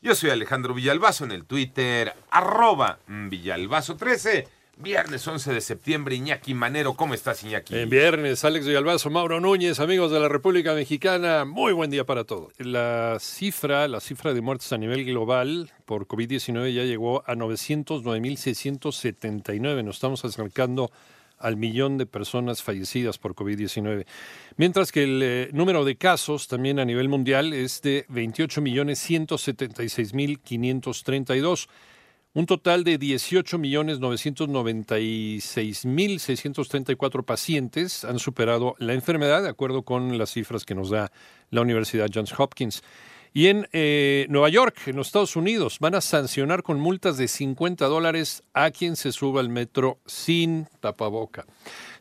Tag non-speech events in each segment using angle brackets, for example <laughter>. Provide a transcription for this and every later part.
Yo soy Alejandro Villalbazo en el Twitter, arroba Villalbazo13. Viernes 11 de septiembre, Iñaki Manero, ¿cómo estás Iñaki? En viernes, Alex Villalbazo, Mauro Núñez, amigos de la República Mexicana, muy buen día para todos. La cifra, la cifra de muertes a nivel global por COVID-19 ya llegó a 909.679, nos estamos acercando al millón de personas fallecidas por COVID-19. Mientras que el eh, número de casos también a nivel mundial es de 28.176.532. Un total de 18.996.634 pacientes han superado la enfermedad, de acuerdo con las cifras que nos da la Universidad Johns Hopkins. Y en eh, Nueva York, en los Estados Unidos, van a sancionar con multas de 50 dólares a quien se suba al metro sin tapaboca.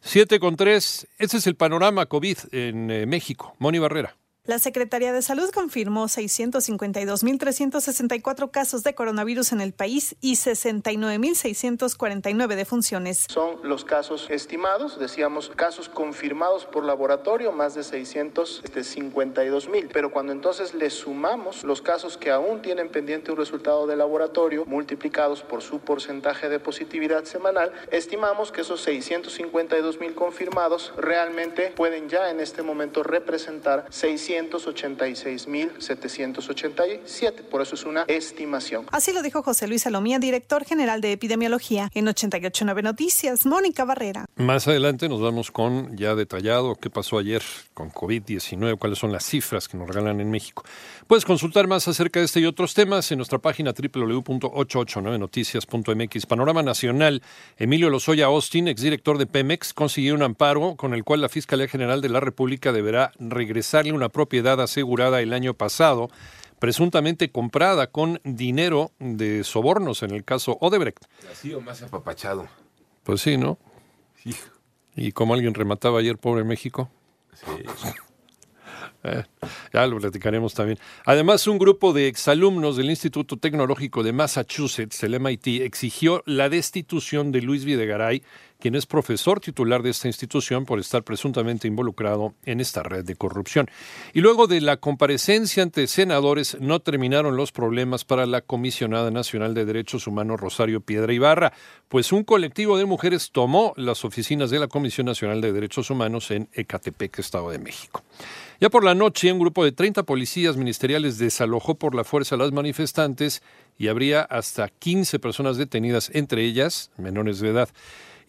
7 con 3, ese es el panorama COVID en eh, México. Moni Barrera. La Secretaría de Salud confirmó 652.364 casos de coronavirus en el país y 69.649 defunciones. Son los casos estimados, decíamos casos confirmados por laboratorio, más de 652.000. Pero cuando entonces le sumamos los casos que aún tienen pendiente un resultado de laboratorio, multiplicados por su porcentaje de positividad semanal, estimamos que esos 652.000 confirmados realmente pueden ya en este momento representar 600 686.787. Por eso es una estimación. Así lo dijo José Luis Salomía, director general de epidemiología en 889 Noticias. Mónica Barrera. Más adelante nos vamos con ya detallado qué pasó ayer con COVID-19, cuáles son las cifras que nos regalan en México. Puedes consultar más acerca de este y otros temas en nuestra página www.889noticias.mx. Panorama Nacional. Emilio Lozoya Austin, exdirector de Pemex, consiguió un amparo con el cual la Fiscalía General de la República deberá regresarle una propiedad asegurada el año pasado, presuntamente comprada con dinero de sobornos en el caso Odebrecht. Así o más apapachado. Pues sí, ¿no? Y como alguien remataba ayer, pobre México. Sí. <laughs> Eh, ya lo platicaremos también. Además, un grupo de exalumnos del Instituto Tecnológico de Massachusetts, el MIT, exigió la destitución de Luis Videgaray, quien es profesor titular de esta institución por estar presuntamente involucrado en esta red de corrupción. Y luego de la comparecencia ante senadores, no terminaron los problemas para la comisionada nacional de derechos humanos Rosario Piedra Ibarra, pues un colectivo de mujeres tomó las oficinas de la Comisión Nacional de Derechos Humanos en Ecatepec, Estado de México. Ya por la noche, un grupo de 30 policías ministeriales desalojó por la fuerza a las manifestantes y habría hasta 15 personas detenidas, entre ellas menores de edad.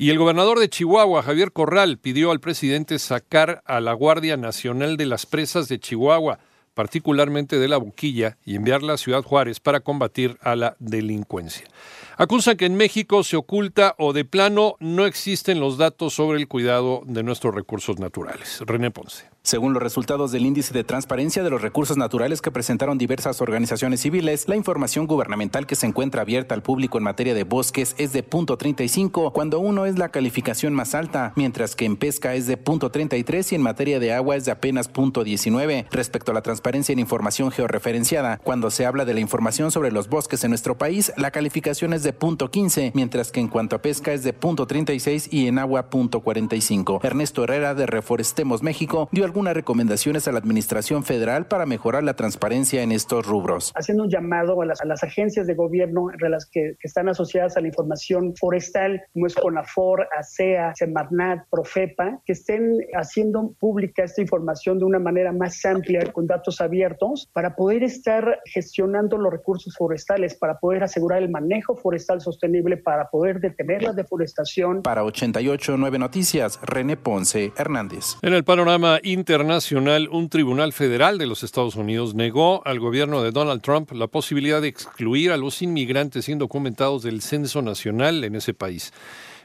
Y el gobernador de Chihuahua, Javier Corral, pidió al presidente sacar a la Guardia Nacional de las Presas de Chihuahua, particularmente de la Boquilla, y enviarla a Ciudad Juárez para combatir a la delincuencia. Acusan que en México se oculta o de plano no existen los datos sobre el cuidado de nuestros recursos naturales. René Ponce. Según los resultados del índice de transparencia de los recursos naturales que presentaron diversas organizaciones civiles, la información gubernamental que se encuentra abierta al público en materia de bosques es de punto .35, cuando uno es la calificación más alta, mientras que en pesca es de punto .33 y en materia de agua es de apenas punto .19. Respecto a la transparencia en información georreferenciada, cuando se habla de la información sobre los bosques en nuestro país, la calificación es de punto .15, mientras que en cuanto a pesca es de punto .36 y en agua punto .45. Ernesto Herrera de Reforestemos México dio algunas recomendaciones a la Administración Federal para mejorar la transparencia en estos rubros. Haciendo un llamado a las, a las agencias de gobierno las que, que, están asociadas a la información forestal, como es CONAFOR, ASEA, Semarnat, Profepa, que estén haciendo pública esta información de una manera más amplia, con datos abiertos, para poder estar gestionando los recursos forestales, para poder asegurar el manejo forestal sostenible, para poder detener la deforestación. Para 88.9 Noticias, René Ponce Hernández. En el panorama internacional, un tribunal federal de los Estados Unidos negó al gobierno de Donald Trump la posibilidad de excluir a los inmigrantes indocumentados del censo nacional en ese país.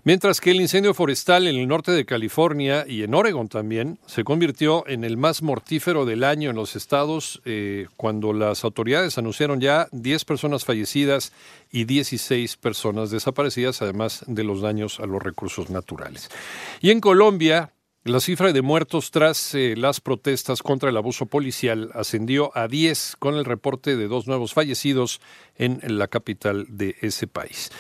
Mientras que el incendio forestal en el norte de California y en Oregon también se convirtió en el más mortífero del año en los estados eh, cuando las autoridades anunciaron ya 10 personas fallecidas y 16 personas desaparecidas, además de los daños a los recursos naturales. Y en Colombia, la cifra de muertos tras eh, las protestas contra el abuso policial ascendió a 10 con el reporte de dos nuevos fallecidos en la capital de ese país.